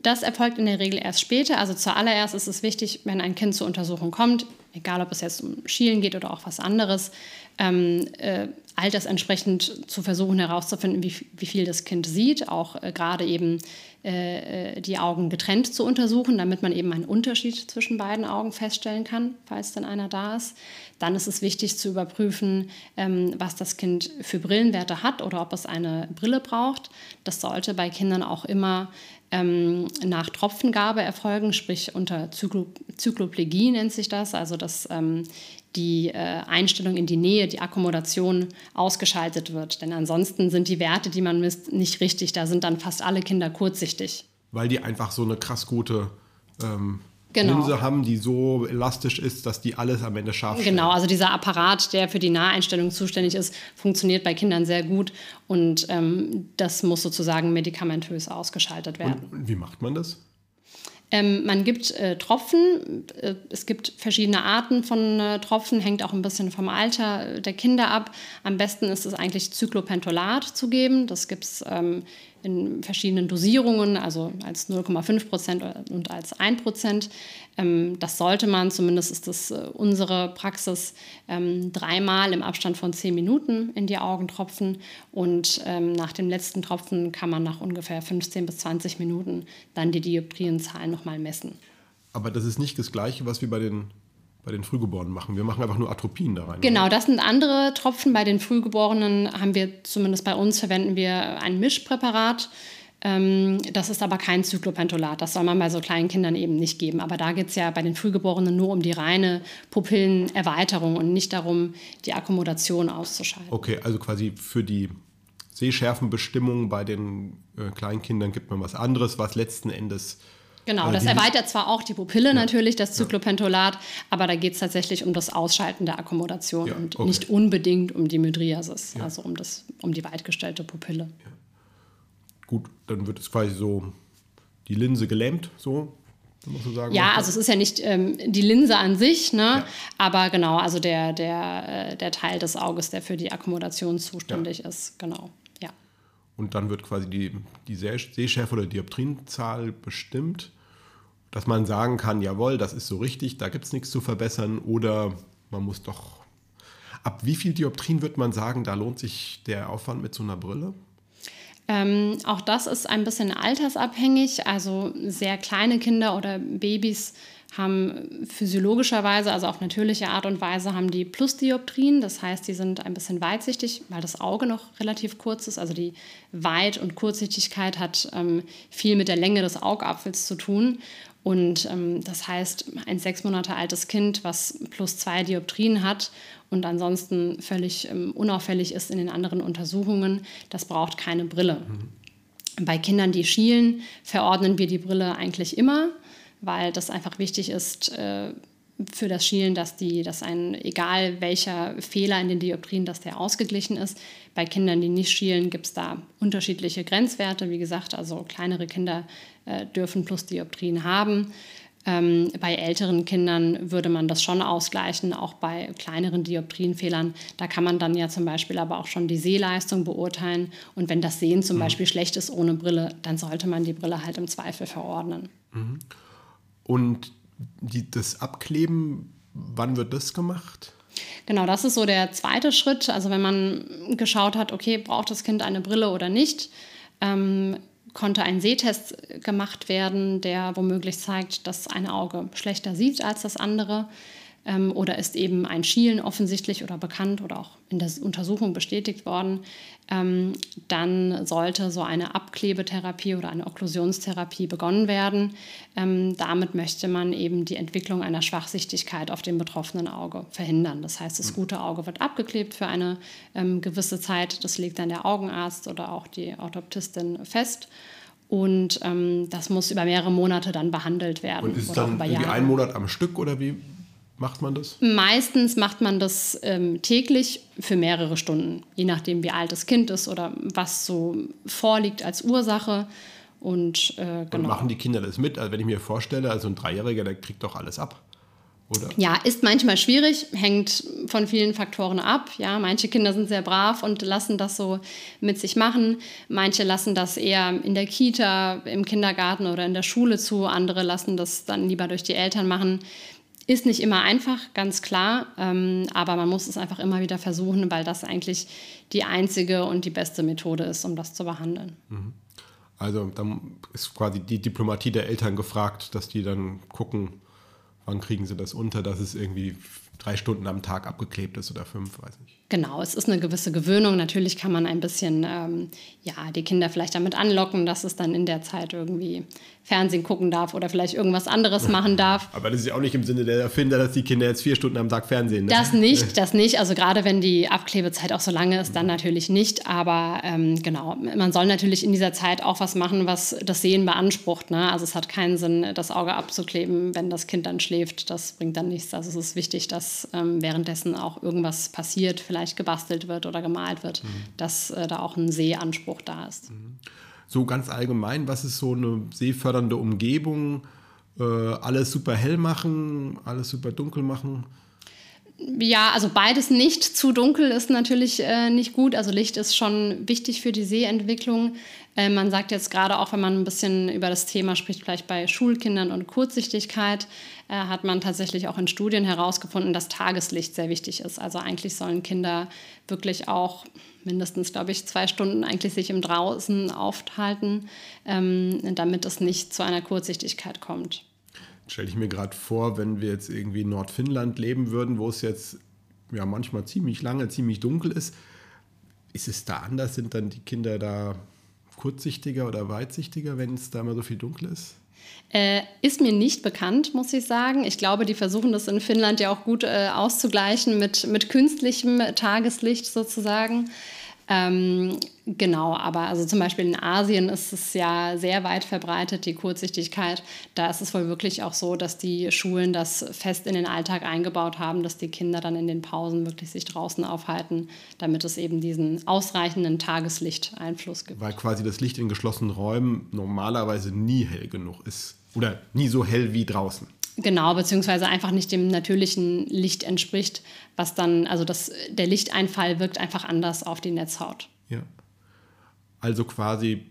[SPEAKER 3] Das erfolgt in der Regel erst später. Also zuallererst ist es wichtig, wenn ein Kind zur Untersuchung kommt, egal ob es jetzt um Schielen geht oder auch was anderes, ähm, äh, altersentsprechend zu versuchen herauszufinden, wie, wie viel das Kind sieht, auch äh, gerade eben äh, äh, die Augen getrennt zu untersuchen, damit man eben einen Unterschied zwischen beiden Augen feststellen kann, falls dann einer da ist. Dann ist es wichtig zu überprüfen, ähm, was das Kind für Brillenwerte hat oder ob es eine Brille braucht. Das sollte bei Kindern auch immer ähm, nach Tropfengabe erfolgen, sprich unter Zyklo Zykloplegie nennt sich das, also dass ähm, die äh, Einstellung in die Nähe, die Akkommodation ausgeschaltet wird. Denn ansonsten sind die Werte, die man misst, nicht richtig. Da sind dann fast alle Kinder kurzsichtig.
[SPEAKER 2] Weil die einfach so eine krass gute ähm, genau. Linse haben, die so elastisch ist, dass die alles am Ende scharf
[SPEAKER 3] stellen. Genau, also dieser Apparat, der für die Naheinstellung zuständig ist, funktioniert bei Kindern sehr gut und ähm, das muss sozusagen medikamentös ausgeschaltet werden.
[SPEAKER 2] Und wie macht man das?
[SPEAKER 3] Ähm, man gibt äh, Tropfen. Äh, es gibt verschiedene Arten von äh, Tropfen, hängt auch ein bisschen vom Alter der Kinder ab. Am besten ist es eigentlich Cyclopentolat zu geben. Das gibt es ähm, in verschiedenen Dosierungen, also als 0,5 Prozent und als 1 Prozent. Ähm, das sollte man, zumindest ist das äh, unsere Praxis, ähm, dreimal im Abstand von 10 Minuten in die Augen tropfen. Und ähm, nach dem letzten Tropfen kann man nach ungefähr 15 bis 20 Minuten dann die Dioptrienzahlen nochmal messen.
[SPEAKER 2] Aber das ist nicht das Gleiche, was wir bei den bei den Frühgeborenen machen. Wir machen einfach nur Atropin da rein.
[SPEAKER 3] Genau, das sind andere Tropfen. Bei den Frühgeborenen haben wir, zumindest bei uns, verwenden wir ein Mischpräparat. Ähm, das ist aber kein Zyklopentolat. Das soll man bei so kleinen Kindern eben nicht geben. Aber da geht es ja bei den Frühgeborenen nur um die reine Pupillenerweiterung und nicht darum, die Akkommodation auszuschalten.
[SPEAKER 2] Okay, also quasi für die Sehschärfenbestimmung bei den äh, Kleinkindern gibt man was anderes, was letzten Endes
[SPEAKER 3] Genau, das erweitert zwar auch die Pupille ja. natürlich, das Zyklopentolat, ja. aber da geht es tatsächlich um das Ausschalten der Akkommodation ja, und okay. nicht unbedingt um die Mydriasis, also um, das, um die weitgestellte Pupille.
[SPEAKER 2] Gut, dann wird es quasi so die Linse gelähmt, so So sagen,
[SPEAKER 3] ja, also es ist ja nicht ähm, die Linse an sich, ne? Ja. aber genau, also der, der, äh, der Teil des Auges, der für die Akkommodation zuständig ja. ist, genau, ja.
[SPEAKER 2] Und dann wird quasi die, die Sehschärfe oder Dioptrienzahl bestimmt, dass man sagen kann, jawohl, das ist so richtig, da gibt es nichts zu verbessern oder man muss doch... Ab wie viel Dioptrien wird man sagen, da lohnt sich der Aufwand mit so einer Brille?
[SPEAKER 3] Ähm, auch das ist ein bisschen altersabhängig. Also sehr kleine Kinder oder Babys haben physiologischerweise, also auf natürliche Art und Weise, haben die Plusdioptrien. Das heißt, die sind ein bisschen weitsichtig, weil das Auge noch relativ kurz ist. Also die Weit- und Kurzsichtigkeit hat ähm, viel mit der Länge des Augapfels zu tun. Und ähm, das heißt, ein sechs Monate altes Kind, was plus zwei Dioptrien hat und ansonsten völlig ähm, unauffällig ist in den anderen Untersuchungen, das braucht keine Brille. Mhm. Bei Kindern, die schielen, verordnen wir die Brille eigentlich immer, weil das einfach wichtig ist, äh, für das Schielen, dass, die, dass ein, egal welcher Fehler in den Dioptrien, dass der ausgeglichen ist. Bei Kindern, die nicht schielen, gibt es da unterschiedliche Grenzwerte. Wie gesagt, also kleinere Kinder äh, dürfen plus Dioptrien haben. Ähm, bei älteren Kindern würde man das schon ausgleichen, auch bei kleineren Dioptrienfehlern. Da kann man dann ja zum Beispiel aber auch schon die Sehleistung beurteilen. Und wenn das Sehen zum mhm. Beispiel schlecht ist ohne Brille, dann sollte man die Brille halt im Zweifel verordnen.
[SPEAKER 2] Mhm. Und die, das Abkleben, wann wird das gemacht?
[SPEAKER 3] Genau, das ist so der zweite Schritt. Also wenn man geschaut hat, okay, braucht das Kind eine Brille oder nicht, ähm, konnte ein Sehtest gemacht werden, der womöglich zeigt, dass ein Auge schlechter sieht als das andere ähm, oder ist eben ein Schielen offensichtlich oder bekannt oder auch in der Untersuchung bestätigt worden, ähm, dann sollte so eine Abklebetherapie oder eine Okklusionstherapie begonnen werden. Ähm, damit möchte man eben die Entwicklung einer Schwachsichtigkeit auf dem betroffenen Auge verhindern. Das heißt, das gute Auge wird abgeklebt für eine ähm, gewisse Zeit. Das legt dann der Augenarzt oder auch die Orthoptistin fest. Und ähm, das muss über mehrere Monate dann behandelt werden.
[SPEAKER 2] Und ist es dann irgendwie ein Monat am Stück oder wie macht man das?
[SPEAKER 3] Meistens macht man das ähm, täglich für mehrere Stunden, je nachdem, wie alt das Kind ist oder was so vorliegt als Ursache. Und, äh,
[SPEAKER 2] genau. Und machen die Kinder das mit? Also wenn ich mir vorstelle, also ein Dreijähriger, der kriegt doch alles ab. Oder?
[SPEAKER 3] Ja, ist manchmal schwierig, hängt von vielen Faktoren ab. Ja, manche Kinder sind sehr brav und lassen das so mit sich machen. Manche lassen das eher in der Kita, im Kindergarten oder in der Schule zu. Andere lassen das dann lieber durch die Eltern machen. Ist nicht immer einfach, ganz klar, ähm, aber man muss es einfach immer wieder versuchen, weil das eigentlich die einzige und die beste Methode ist, um das zu behandeln. Mhm.
[SPEAKER 2] Also dann ist quasi die Diplomatie der Eltern gefragt, dass die dann gucken, wann kriegen sie das unter, dass es irgendwie drei Stunden am Tag abgeklebt ist oder fünf, weiß nicht.
[SPEAKER 3] Genau, es ist eine gewisse Gewöhnung. Natürlich kann man ein bisschen ähm, ja, die Kinder vielleicht damit anlocken, dass es dann in der Zeit irgendwie Fernsehen gucken darf oder vielleicht irgendwas anderes machen darf.
[SPEAKER 2] Aber das ist ja auch nicht im Sinne der Erfinder, dass die Kinder jetzt vier Stunden am Tag Fernsehen.
[SPEAKER 3] Ne? Das nicht, das nicht. Also gerade wenn die Abklebezeit auch so lange ist, dann natürlich nicht. Aber ähm, genau, man soll natürlich in dieser Zeit auch was machen, was das Sehen beansprucht. Ne? Also es hat keinen Sinn, das Auge abzukleben, wenn das Kind dann schläft. Das bringt dann nichts. Also es ist wichtig, dass ähm, währenddessen auch irgendwas passiert, vielleicht gebastelt wird oder gemalt wird, mhm. dass äh, da auch ein Sehanspruch da ist. Mhm
[SPEAKER 2] so ganz allgemein, was ist so eine seefördernde Umgebung? Äh, alles super hell machen, alles super dunkel machen?
[SPEAKER 3] Ja, also beides nicht. Zu dunkel ist natürlich äh, nicht gut. Also Licht ist schon wichtig für die Sehentwicklung. Äh, man sagt jetzt gerade auch, wenn man ein bisschen über das Thema spricht, vielleicht bei Schulkindern und Kurzsichtigkeit, äh, hat man tatsächlich auch in Studien herausgefunden, dass Tageslicht sehr wichtig ist. Also eigentlich sollen Kinder wirklich auch mindestens, glaube ich, zwei Stunden eigentlich sich im Draußen aufhalten, ähm, damit es nicht zu einer Kurzsichtigkeit kommt
[SPEAKER 2] stelle ich mir gerade vor, wenn wir jetzt irgendwie in Nordfinnland leben würden, wo es jetzt ja manchmal ziemlich lange, ziemlich dunkel ist. Ist es da anders? Sind dann die Kinder da kurzsichtiger oder weitsichtiger, wenn es da mal so viel dunkel ist?
[SPEAKER 3] Äh, ist mir nicht bekannt, muss ich sagen. Ich glaube, die versuchen das in Finnland ja auch gut äh, auszugleichen mit, mit künstlichem Tageslicht sozusagen. Ähm, genau, aber also zum Beispiel in Asien ist es ja sehr weit verbreitet, die Kurzsichtigkeit. Da ist es wohl wirklich auch so, dass die Schulen das fest in den Alltag eingebaut haben, dass die Kinder dann in den Pausen wirklich sich draußen aufhalten, damit es eben diesen ausreichenden Tageslichteinfluss gibt.
[SPEAKER 2] Weil quasi das Licht in geschlossenen Räumen normalerweise nie hell genug ist. Oder nie so hell wie draußen.
[SPEAKER 3] Genau, beziehungsweise einfach nicht dem natürlichen Licht entspricht, was dann, also das, der Lichteinfall wirkt einfach anders auf die Netzhaut.
[SPEAKER 2] Ja. Also quasi,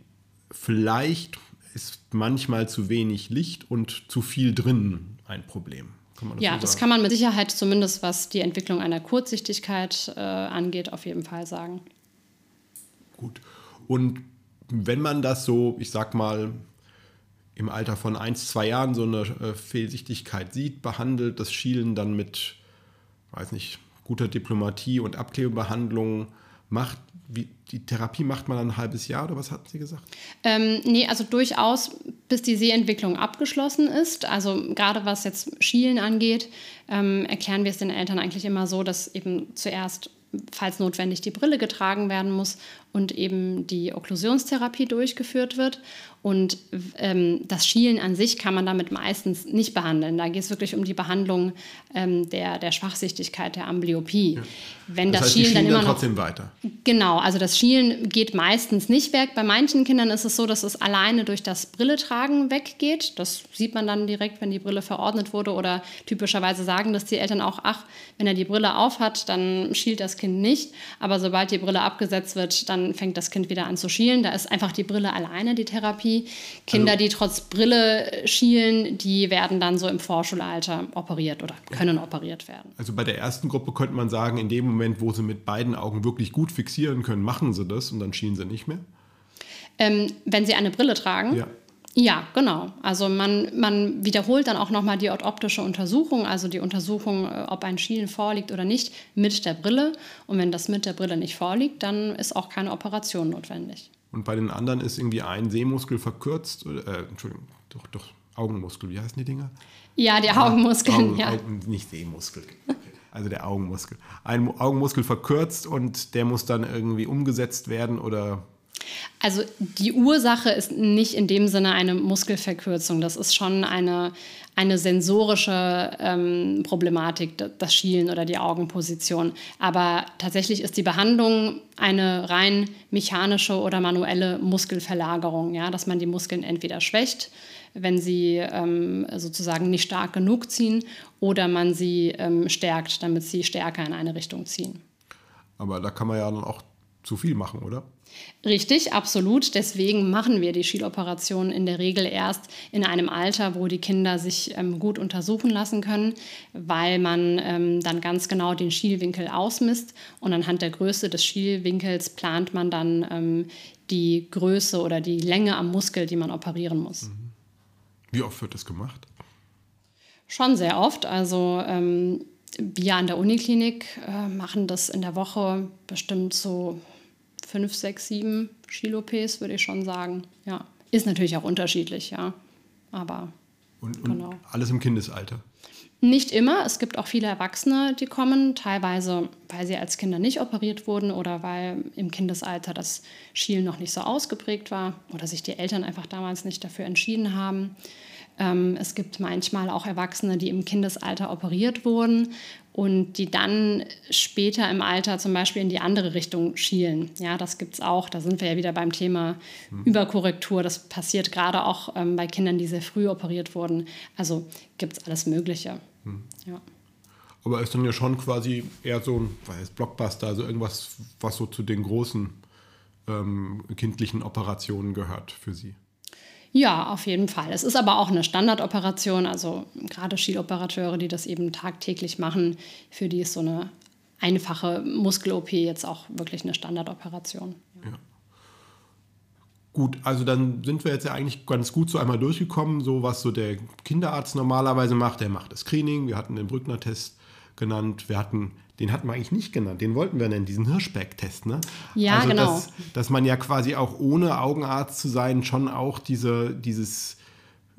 [SPEAKER 2] vielleicht ist manchmal zu wenig Licht und zu viel drin ein Problem.
[SPEAKER 3] Das ja, so das kann man mit Sicherheit zumindest, was die Entwicklung einer Kurzsichtigkeit äh, angeht, auf jeden Fall sagen.
[SPEAKER 2] Gut. Und wenn man das so, ich sag mal, im Alter von ein, zwei Jahren so eine äh, Fehlsichtigkeit sieht, behandelt, das Schielen dann mit, weiß nicht, guter Diplomatie und Abklebebehandlung macht, wie, die Therapie macht man ein halbes Jahr oder was hatten Sie gesagt?
[SPEAKER 3] Ähm, nee, also durchaus, bis die Sehentwicklung abgeschlossen ist. Also gerade was jetzt Schielen angeht, ähm, erklären wir es den Eltern eigentlich immer so, dass eben zuerst falls notwendig die Brille getragen werden muss und eben die Okklusionstherapie durchgeführt wird. Und ähm, das Schielen an sich kann man damit meistens nicht behandeln. Da geht es wirklich um die Behandlung ähm, der, der Schwachsichtigkeit, der Amblyopie. Ja.
[SPEAKER 2] Wenn das, das heißt, Schielen, dann immer dann trotzdem noch, weiter.
[SPEAKER 3] Genau, also das Schielen geht meistens nicht weg. Bei manchen Kindern ist es so, dass es alleine durch das Brilletragen weggeht. Das sieht man dann direkt, wenn die Brille verordnet wurde. Oder typischerweise sagen das die Eltern auch, ach, wenn er die Brille aufhat, dann schielt das Kind nicht. Aber sobald die Brille abgesetzt wird, dann fängt das Kind wieder an zu schielen. Da ist einfach die Brille alleine die Therapie. Kinder, also, die trotz Brille schielen, die werden dann so im Vorschulalter operiert oder können operiert werden.
[SPEAKER 2] Also bei der ersten Gruppe könnte man sagen, in dem Moment, wo sie mit beiden Augen wirklich gut fixieren können, machen sie das und dann schielen sie nicht mehr?
[SPEAKER 3] Ähm, wenn sie eine Brille tragen?
[SPEAKER 2] Ja.
[SPEAKER 3] Ja, genau. Also man, man wiederholt dann auch nochmal die optische Untersuchung, also die Untersuchung, äh, ob ein Schielen vorliegt oder nicht, mit der Brille. Und wenn das mit der Brille nicht vorliegt, dann ist auch keine Operation notwendig.
[SPEAKER 2] Und bei den anderen ist irgendwie ein Sehmuskel verkürzt, äh, Entschuldigung, doch, doch, Augenmuskel, wie heißen die Dinger?
[SPEAKER 3] Ja, die Augenmuskeln,
[SPEAKER 2] Augen,
[SPEAKER 3] ja.
[SPEAKER 2] Augen, nicht Sehmuskel. Also der Augenmuskel. Ein Augenmuskel verkürzt und der muss dann irgendwie umgesetzt werden oder
[SPEAKER 3] also die Ursache ist nicht in dem Sinne eine Muskelverkürzung. Das ist schon eine, eine sensorische ähm, Problematik, das Schielen oder die Augenposition. Aber tatsächlich ist die Behandlung eine rein mechanische oder manuelle Muskelverlagerung, ja, dass man die Muskeln entweder schwächt, wenn sie ähm, sozusagen nicht stark genug ziehen, oder man sie ähm, stärkt, damit sie stärker in eine Richtung ziehen.
[SPEAKER 2] Aber da kann man ja dann auch zu viel machen, oder?
[SPEAKER 3] Richtig, absolut. Deswegen machen wir die Schieloperationen in der Regel erst in einem Alter, wo die Kinder sich ähm, gut untersuchen lassen können, weil man ähm, dann ganz genau den Schielwinkel ausmisst und anhand der Größe des Schielwinkels plant man dann ähm, die Größe oder die Länge am Muskel, die man operieren muss. Mhm.
[SPEAKER 2] Wie oft wird das gemacht?
[SPEAKER 3] Schon sehr oft. Also ähm, wir an der Uniklinik äh, machen das in der Woche bestimmt so fünf, sechs, sieben Skilopes, würde ich schon sagen. Ja. Ist natürlich auch unterschiedlich, ja. Aber.
[SPEAKER 2] Und, und genau. alles im Kindesalter?
[SPEAKER 3] Nicht immer. Es gibt auch viele Erwachsene, die kommen, teilweise, weil sie als Kinder nicht operiert wurden oder weil im Kindesalter das Schielen noch nicht so ausgeprägt war oder sich die Eltern einfach damals nicht dafür entschieden haben. Ähm, es gibt manchmal auch Erwachsene, die im Kindesalter operiert wurden und die dann später im Alter zum Beispiel in die andere Richtung schielen. Ja, das gibt es auch. Da sind wir ja wieder beim Thema mhm. Überkorrektur. Das passiert gerade auch ähm, bei Kindern, die sehr früh operiert wurden. Also gibt es alles Mögliche. Mhm. Ja.
[SPEAKER 2] Aber ist dann ja schon quasi eher so ein weiß, Blockbuster, also irgendwas, was so zu den großen ähm, kindlichen Operationen gehört für Sie.
[SPEAKER 3] Ja, auf jeden Fall. Es ist aber auch eine Standardoperation. Also gerade Schieloperateure, die das eben tagtäglich machen, für die ist so eine einfache Muskel-OP jetzt auch wirklich eine Standardoperation.
[SPEAKER 2] Ja. Gut, also dann sind wir jetzt ja eigentlich ganz gut so einmal durchgekommen, so was so der Kinderarzt normalerweise macht. Der macht das Screening, wir hatten den Brückner-Test genannt, wir hatten den hatten wir eigentlich nicht genannt. Den wollten wir nennen, diesen Hirschberg-Test. Ne?
[SPEAKER 3] Ja, also, genau.
[SPEAKER 2] Dass, dass man ja quasi auch ohne Augenarzt zu sein schon auch diese, dieses,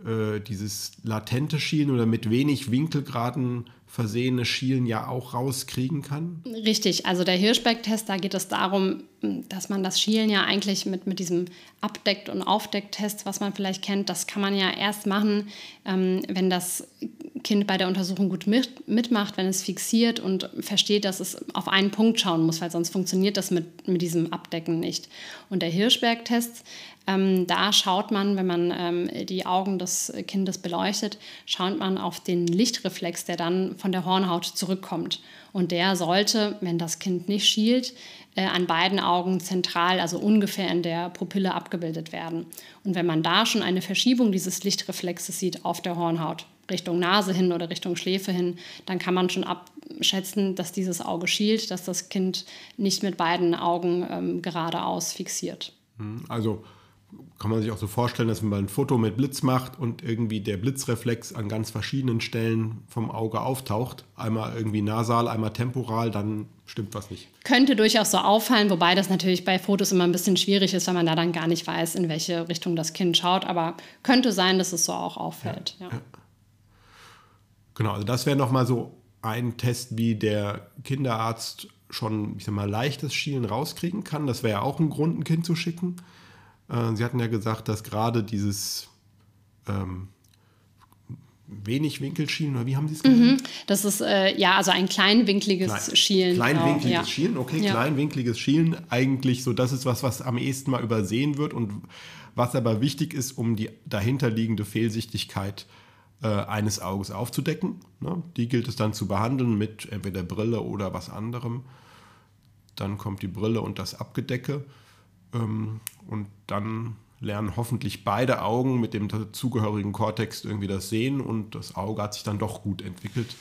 [SPEAKER 2] äh, dieses latente Schielen oder mit wenig Winkelgraden versehene Schielen ja auch rauskriegen kann?
[SPEAKER 3] Richtig, also der Hirschberg-Test, da geht es darum, dass man das Schielen ja eigentlich mit, mit diesem Abdeckt- und Aufdeckt-Test, was man vielleicht kennt, das kann man ja erst machen, ähm, wenn das Kind bei der Untersuchung gut mit, mitmacht, wenn es fixiert und versteht, dass es auf einen Punkt schauen muss, weil sonst funktioniert das mit, mit diesem Abdecken nicht. Und der Hirschberg-Test, ähm, da schaut man, wenn man ähm, die Augen des Kindes beleuchtet, schaut man auf den Lichtreflex, der dann von der Hornhaut zurückkommt. Und der sollte, wenn das Kind nicht schielt, äh, an beiden Augen zentral, also ungefähr in der Pupille abgebildet werden. Und wenn man da schon eine Verschiebung dieses Lichtreflexes sieht auf der Hornhaut, Richtung Nase hin oder Richtung Schläfe hin, dann kann man schon abschätzen, dass dieses Auge schielt, dass das Kind nicht mit beiden Augen ähm, geradeaus fixiert.
[SPEAKER 2] Hm, also kann man sich auch so vorstellen, dass man ein Foto mit Blitz macht und irgendwie der Blitzreflex an ganz verschiedenen Stellen vom Auge auftaucht. Einmal irgendwie nasal, einmal temporal, dann stimmt was nicht.
[SPEAKER 3] Könnte durchaus so auffallen, wobei das natürlich bei Fotos immer ein bisschen schwierig ist, weil man da dann gar nicht weiß, in welche Richtung das Kind schaut. Aber könnte sein, dass es so auch auffällt. Ja, ja.
[SPEAKER 2] Genau, also das wäre nochmal so ein Test, wie der Kinderarzt schon, ich sag mal, leichtes Schielen rauskriegen kann. Das wäre ja auch ein Grund, ein Kind zu schicken. Äh, Sie hatten ja gesagt, dass gerade dieses ähm, wenig Winkelschielen, oder wie haben Sie es genannt?
[SPEAKER 3] Mhm. Das ist äh, ja also ein kleinwinkliges Klein, Schielen.
[SPEAKER 2] Kleinwinkliges genau, ja. Schielen, okay, ja. kleinwinkliges Schielen. Eigentlich so, das ist was, was am ehesten mal übersehen wird und was aber wichtig ist, um die dahinterliegende Fehlsichtigkeit äh, eines Auges aufzudecken. Ne? Die gilt es dann zu behandeln mit entweder Brille oder was anderem. Dann kommt die Brille und das Abgedecke. Ähm, und dann lernen hoffentlich beide Augen mit dem dazugehörigen Kortex irgendwie das Sehen und das Auge hat sich dann doch gut entwickelt.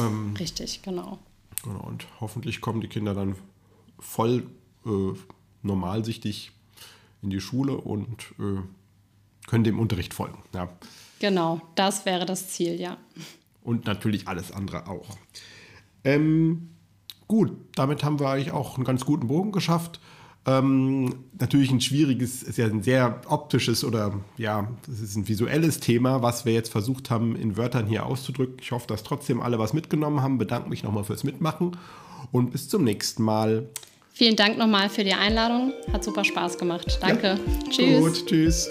[SPEAKER 3] Ähm, Richtig, genau.
[SPEAKER 2] genau. Und hoffentlich kommen die Kinder dann voll äh, normalsichtig in die Schule und äh, können dem Unterricht folgen. Ja.
[SPEAKER 3] Genau, das wäre das Ziel, ja.
[SPEAKER 2] Und natürlich alles andere auch. Ähm, gut, damit haben wir eigentlich auch einen ganz guten Bogen geschafft. Ähm, natürlich ein schwieriges, ist ja ein sehr optisches oder ja, es ist ein visuelles Thema, was wir jetzt versucht haben, in Wörtern hier auszudrücken. Ich hoffe, dass trotzdem alle was mitgenommen haben. Bedanke mich nochmal fürs Mitmachen und bis zum nächsten Mal.
[SPEAKER 3] Vielen Dank nochmal für die Einladung. Hat super Spaß gemacht. Danke. Ja. Tschüss. Gut, tschüss.